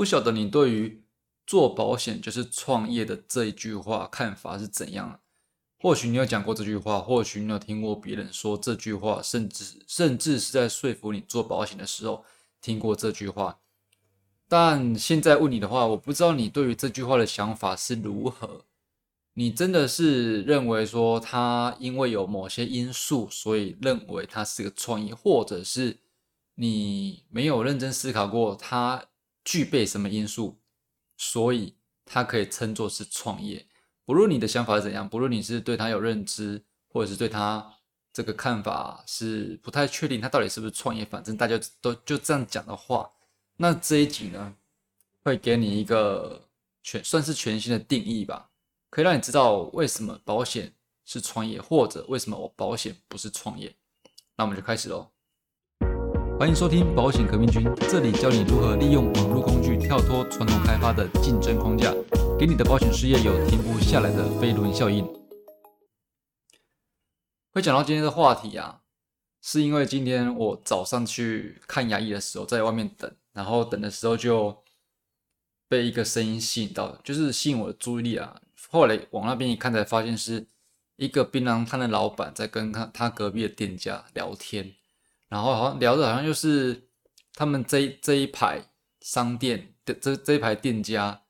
不晓得你对于做保险就是创业的这一句话看法是怎样？或许你有讲过这句话，或许你有听过别人说这句话，甚至甚至是在说服你做保险的时候听过这句话。但现在问你的话，我不知道你对于这句话的想法是如何。你真的是认为说他因为有某些因素，所以认为他是个创业，或者是你没有认真思考过他具备什么因素？所以它可以称作是创业。不论你的想法是怎样，不论你是对他有认知，或者是对他这个看法是不太确定，他到底是不是创业，反正大家都就这样讲的话，那这一集呢，会给你一个全算是全新的定义吧，可以让你知道为什么保险是创业，或者为什么我保险不是创业。那我们就开始喽。欢迎收听保险革命军，这里教你如何利用网络工具跳脱传统开发的竞争框架，给你的保险事业有停不下来的飞轮效应。会讲到今天的话题啊，是因为今天我早上去看牙医的时候，在外面等，然后等的时候就被一个声音吸引到，就是吸引我的注意力啊。后来往那边一看，才发现是一个槟榔摊的老板在跟他他隔壁的店家聊天。然后好像聊的好像就是他们这这一排商店的这这一排店家，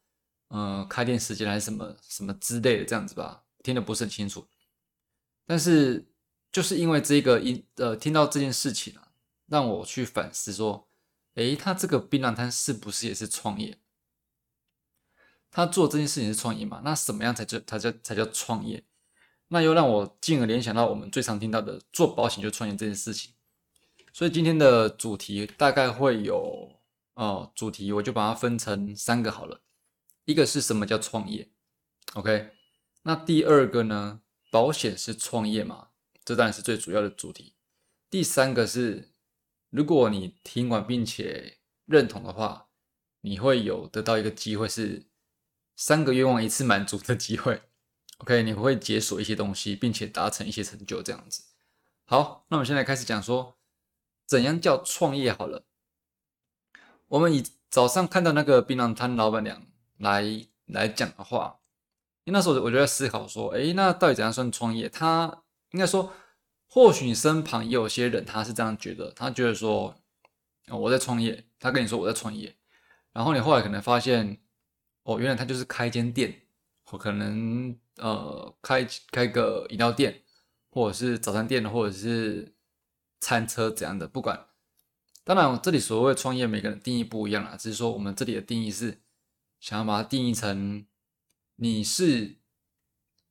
嗯，开店时间还是什么什么之类的这样子吧，听得不是很清楚。但是就是因为这个因呃听到这件事情啊，让我去反思说，诶，他这个槟榔摊是不是也是创业？他做这件事情是创业嘛？那什么样才叫才叫才叫创业？那又让我进而联想到我们最常听到的做保险就创业这件事情。所以今天的主题大概会有，哦，主题我就把它分成三个好了。一个是什么叫创业？OK，那第二个呢？保险是创业嘛？这当然是最主要的主题。第三个是，如果你听完并且认同的话，你会有得到一个机会是三个愿望一次满足的机会。OK，你会解锁一些东西，并且达成一些成就，这样子。好，那我们现在开始讲说。怎样叫创业？好了，我们以早上看到那个槟榔摊老板娘来来讲的话，因为那时候我就在思考说，哎，那到底怎样算创业？他应该说，或许你身旁也有些人他是这样觉得，他觉得说，我在创业，他跟你说我在创业，然后你后来可能发现，哦，原来他就是开间店，我可能呃开开个饮料店，或者是早餐店，或者是。餐车怎样的？不管，当然，这里所谓创业，每个人定义不一样啦。只是说，我们这里的定义是想要把它定义成，你是，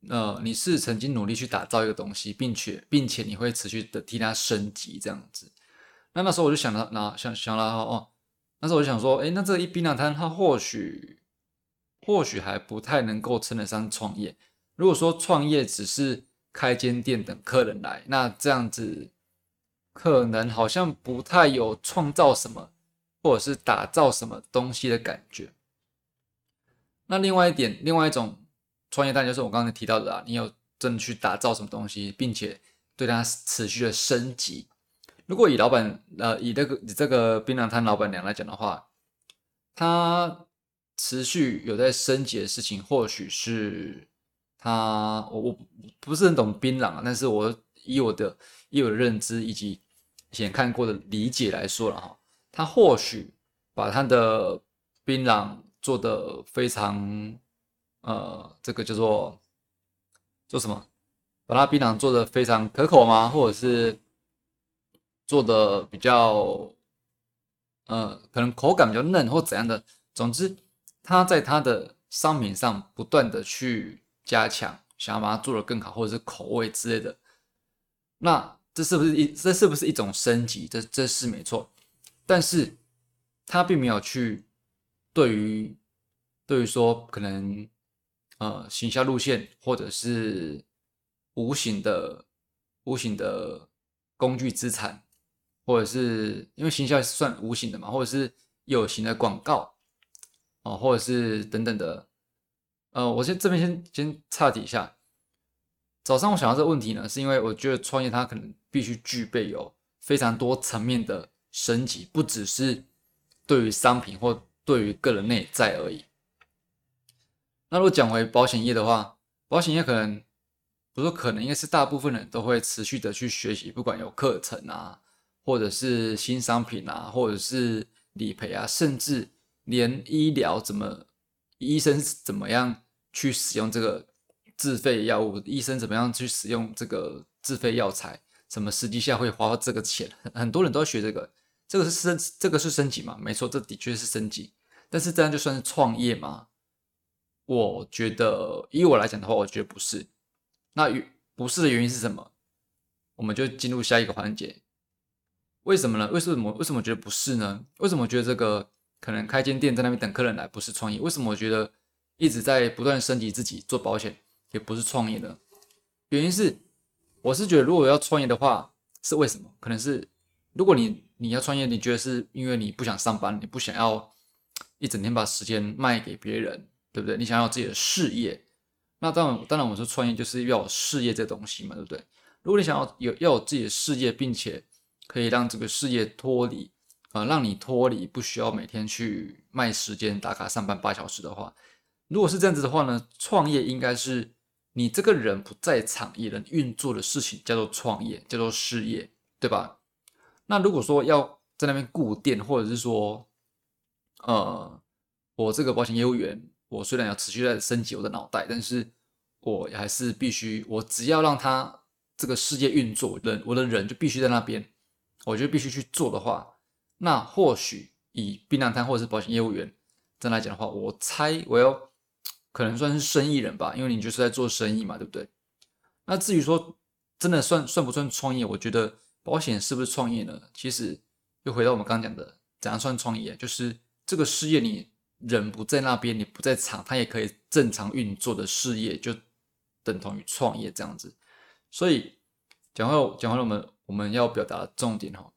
呃，你是曾经努力去打造一个东西，并且，并且你会持续的替它升级这样子。那那时候我就想到，那想想了哦，那时候我就想说，哎，那这一槟榔摊，它或许，或许还不太能够称得上创业。如果说创业只是开间店等客人来，那这样子。可能好像不太有创造什么，或者是打造什么东西的感觉。那另外一点，另外一种创业，当然就是我刚才提到的啊，你有真的去打造什么东西，并且对它持续的升级。如果以老板呃，以这个以这个槟榔摊老板娘来讲的话，他持续有在升级的事情，或许是他我我不是很懂槟榔，但是我以我的以我的认知以及以前看过的理解来说了哈，他或许把他的槟榔做的非常，呃，这个叫做做什么？把他槟榔做的非常可口吗？或者是做的比较，呃，可能口感比较嫩或怎样的？总之，他在他的商品上不断的去加强，想要把它做的更好，或者是口味之类的，那。这是不是一这是不是一种升级？这这是没错，但是他并没有去对于对于说可能呃行销路线或者是无形的无形的工具资产，或者是因为行销算无形的嘛，或者是有形的广告哦，或者是等等的呃，我先这边先先岔底下。早上我想到这个问题呢，是因为我觉得创业它可能必须具备有非常多层面的升级，不只是对于商品或对于个人内在而已。那如果讲回保险业的话，保险业可能不说可能，应该是大部分人都会持续的去学习，不管有课程啊，或者是新商品啊，或者是理赔啊，甚至连医疗怎么，医生怎么样去使用这个自费药物，医生怎么样去使用这个自费药材。什么实际下会花这个钱？很多人都要学这个，这个是升，这个是升级嘛？没错，这的确是升级。但是这样就算是创业吗？我觉得，以我来讲的话，我觉得不是。那不是的原因是什么？我们就进入下一个环节。为什么呢？为什么？为什么觉得不是呢？为什么觉得这个可能开间店在那边等客人来不是创业？为什么我觉得一直在不断升级自己做保险也不是创业的？原因是。我是觉得，如果要创业的话，是为什么？可能是如果你你要创业，你觉得是因为你不想上班，你不想要一整天把时间卖给别人，对不对？你想要自己的事业，那当然，当然我说创业就是要有事业这东西嘛，对不对？如果你想要有要有自己的事业，并且可以让这个事业脱离啊，让你脱离不需要每天去卖时间打卡上班八小时的话，如果是这样子的话呢，创业应该是。你这个人不在场也能运作的事情叫做创业，叫做事业，对吧？那如果说要在那边固店，或者是说，呃，我这个保险业务员，我虽然要持续在升级我的脑袋，但是我还是必须，我只要让他这个世界运作，人我的人就必须在那边，我就必须去做的话，那或许以避难摊或者是保险业务员这样来讲的话，我猜我要。可能算是生意人吧，因为你就是在做生意嘛，对不对？那至于说真的算算不算创业，我觉得保险是不是创业呢？其实又回到我们刚刚讲的，怎样算创业？就是这个事业你人不在那边，你不在场，它也可以正常运作的事业，就等同于创业这样子。所以讲回讲回我们我们要表达的重点哈，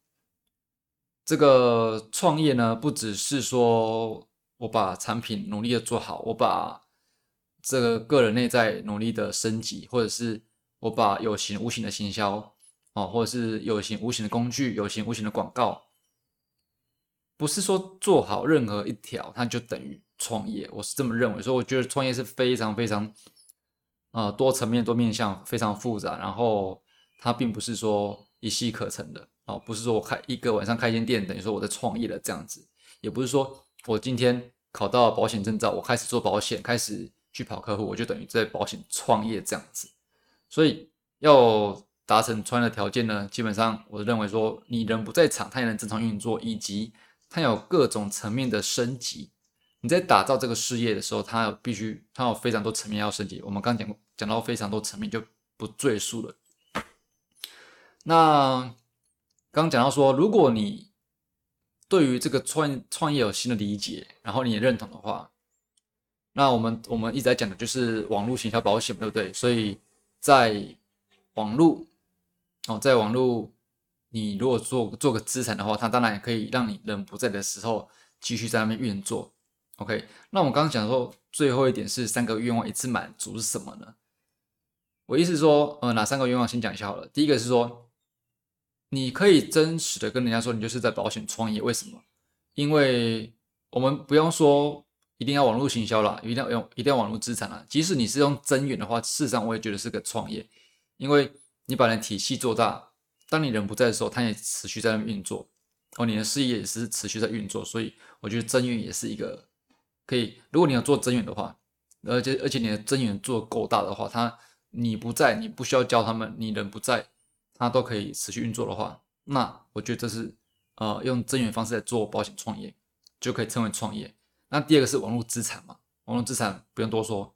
这个创业呢，不只是说我把产品努力的做好，我把这个个人内在努力的升级，或者是我把有形无形的行销，哦，或者是有形无形的工具、有形无形的广告，不是说做好任何一条，它就等于创业。我是这么认为，所以我觉得创业是非常非常，呃，多层面、多面向，非常复杂。然后它并不是说一气可成的，哦，不是说我开一个晚上开间店，等于说我在创业了这样子，也不是说我今天考到保险证照，我开始做保险，开始。去跑客户，我就等于在保险创业这样子，所以要达成创业的条件呢，基本上我认为说，你人不在场，它也能正常运作，以及它有各种层面的升级。你在打造这个事业的时候，它有必须，它有非常多层面要升级。我们刚讲过，讲到非常多层面，就不赘述了。那刚讲到说，如果你对于这个创创业有新的理解，然后你也认同的话。那我们我们一直在讲的就是网络行销保险，对不对？所以在网络哦，在网络，你如果做做个资产的话，它当然也可以让你人不在的时候继续在那边运作。OK，那我们刚刚讲说最后一点是三个愿望一次满足是什么呢？我意思说，呃，哪三个愿望先讲一下好了。第一个是说，你可以真实的跟人家说，你就是在保险创业。为什么？因为我们不用说。一定要网络行销了，一定要用，一定要网络资产了。即使你是用增援的话，事实上我也觉得是个创业，因为你把人体系做大，当你人不在的时候，它也持续在那运作，哦，你的事业也是持续在运作，所以我觉得增援也是一个可以。如果你要做增援的话，而且而且你的增援做够大的话，他你不在，你不需要教他们，你人不在，他都可以持续运作的话，那我觉得这是呃用增援方式来做保险创业，就可以称为创业。那第二个是网络资产嘛？网络资产不用多说，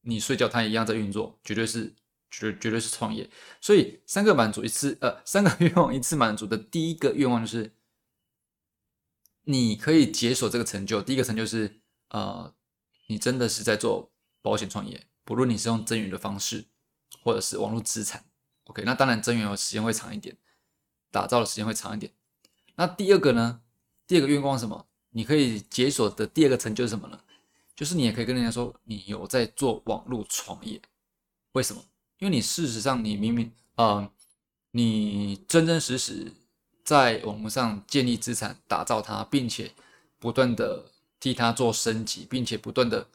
你睡觉它一样在运作，绝对是绝绝对是创业。所以三个满足一次，呃，三个 愿望一次满足的第一个愿望就是，你可以解锁这个成就。第一个成就是，呃，你真的是在做保险创业，不论你是用增援的方式，或者是网络资产。OK，那当然增援的时间会长一点，打造的时间会长一点。那第二个呢？第二个愿望什么？你可以解锁的第二个成就是什么呢？就是你也可以跟人家说你有在做网络创业。为什么？因为你事实上你明明啊，你真真实实在网络上建立资产、打造它，并且不断的替他做升级，并且不断的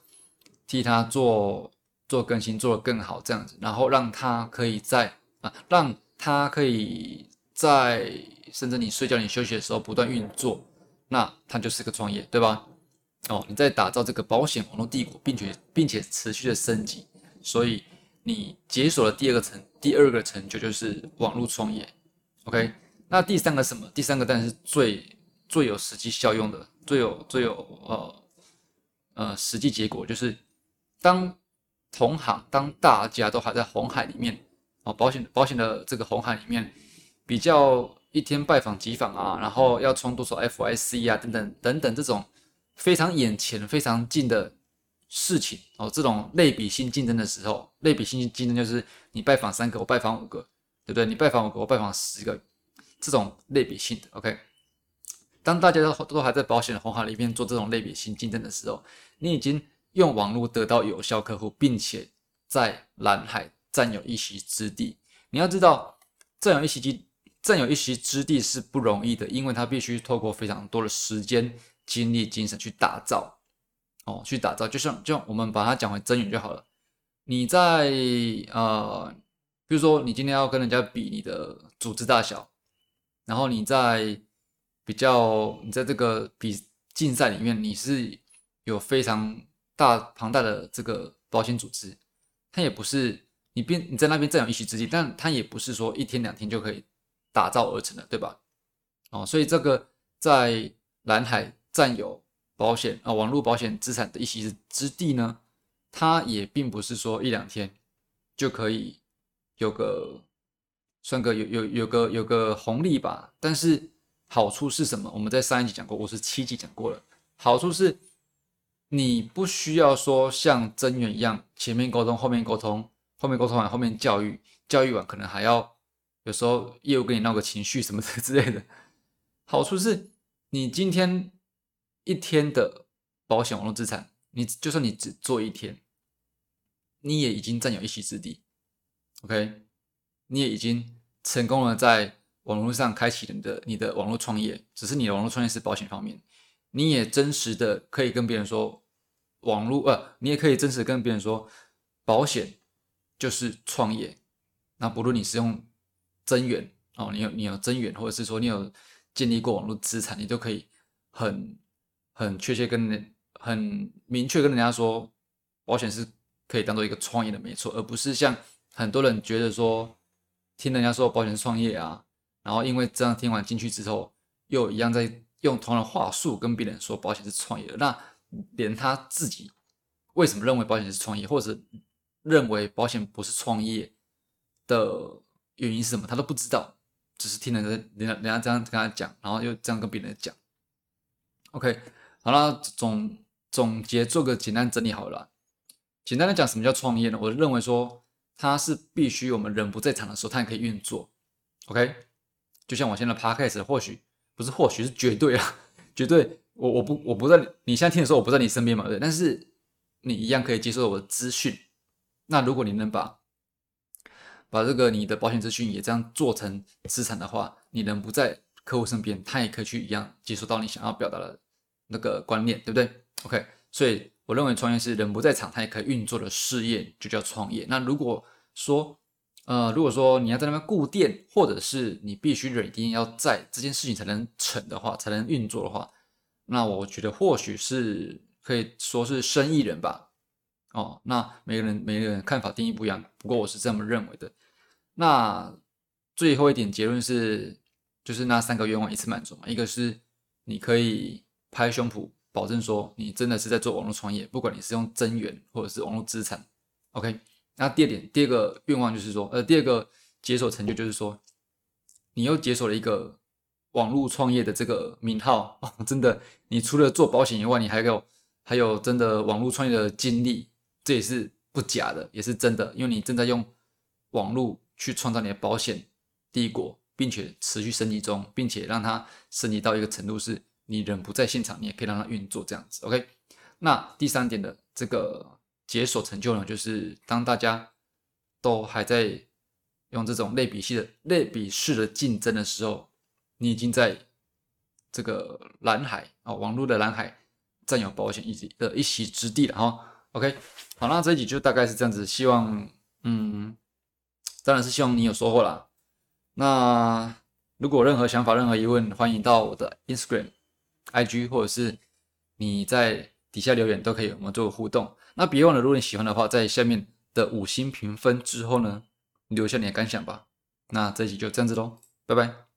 替他做做更新，做得更好这样子，然后让他可以在啊，让他可以在甚至你睡觉、你休息的时候不断运作，那他就是个创业，对吧？哦，你在打造这个保险网络帝国，并且并且持续的升级，所以你解锁了第二个成第二个成就就是网络创业。OK，那第三个什么？第三个当然是最最有实际效用的，最有最有呃呃实际结果，就是当同行当大家都还在红海里面哦，保险保险的这个红海里面比较一天拜访几访啊，然后要充多少 FIC 啊等等等等这种。非常眼前、非常近的事情哦，这种类比性竞争的时候，类比性竞争就是你拜访三个，我拜访五个，对不对？你拜访五个，我拜访十个，这种类比性的。OK，当大家都都还在保险的红海里面做这种类比性竞争的时候，你已经用网络得到有效客户，并且在蓝海占有一席之地。你要知道，占有一席之占有一席之地是不容易的，因为它必须透过非常多的时间。精力、精神去打造，哦，去打造，就像就我们把它讲回真源就好了。你在呃，比如说你今天要跟人家比你的组织大小，然后你在比较，你在这个比竞赛里面，你是有非常大庞大的这个保险组织，它也不是你边你在那边占有一席之地，但它也不是说一天两天就可以打造而成的，对吧？哦，所以这个在蓝海。占有保险啊，网络保险资产的一席之地呢，它也并不是说一两天就可以有个算个有有有个有个红利吧。但是好处是什么？我们在上一集讲过，我是七集讲过了。好处是你不需要说像增援一样，前面沟通，后面沟通，后面沟通完，后面教育，教育完可能还要有时候业务跟你闹个情绪什么的之类的。好处是你今天。一天的保险网络资产，你就算你只做一天，你也已经占有一席之地。OK，你也已经成功了在网络上开启你的你的网络创业，只是你的网络创业是保险方面，你也真实的可以跟别人说，网络呃，你也可以真实的跟别人说，保险就是创业。那不论你是用增援哦，你有你有增援，或者是说你有建立过网络资产，你都可以很。很确切跟人很明确跟人家说，保险是可以当做一个创业的，没错，而不是像很多人觉得说，听人家说保险是创业啊，然后因为这样听完进去之后，又一样在用同样的话术跟别人说保险是创业的，那连他自己为什么认为保险是创业，或者认为保险不是创业的原因是什么，他都不知道，只是听人家人家人家这样跟他讲，然后又这样跟别人讲，OK。好了，总总结做个简单整理好了。简单的讲，什么叫创业呢？我认为说它是必须我们人不在场的时候，它也可以运作。OK，就像我现在 Podcast，或许不是或许是绝对啊，绝对我我不我不在你现在听的时候，我不在你身边嘛，对，但是你一样可以接受我的资讯。那如果你能把把这个你的保险资讯也这样做成资产的话，你人不在客户身边，他也可以去一样接收到你想要表达的。那个观念对不对？OK，所以我认为创业是人不在场，他也可以运作的事业，就叫创业。那如果说，呃，如果说你要在那边固店，或者是你必须一定要在这件事情才能成的话，才能运作的话，那我觉得或许是可以说是生意人吧。哦，那每个人每个人看法定义不一样，不过我是这么认为的。那最后一点结论是，就是那三个愿望一次满足嘛，一个是你可以。拍胸脯保证说，你真的是在做网络创业，不管你是用增援或者是网络资产，OK。那第二点，第二个愿望就是说，呃，第二个解锁成就就是说，你又解锁了一个网络创业的这个名号哦，真的，你除了做保险以外，你还有还有真的网络创业的经历，这也是不假的，也是真的，因为你正在用网络去创造你的保险帝国，并且持续升级中，并且让它升级到一个程度是。你人不在现场，你也可以让它运作这样子，OK？那第三点的这个解锁成就呢，就是当大家都还在用这种类比系的类比式的竞争的时候，你已经在这个蓝海啊，网络的蓝海占有保险一的一席之地了哈。OK，好，那这一集就大概是这样子，希望嗯，当然是希望你有收获啦。那如果任何想法、任何疑问，欢迎到我的 Instagram、IG 或者是你在底下留言都可以，我们做互动。那别忘了，如果你喜欢的话，在下面的五星评分之后呢，留下你的感想吧。那这一集就这样子喽，拜拜。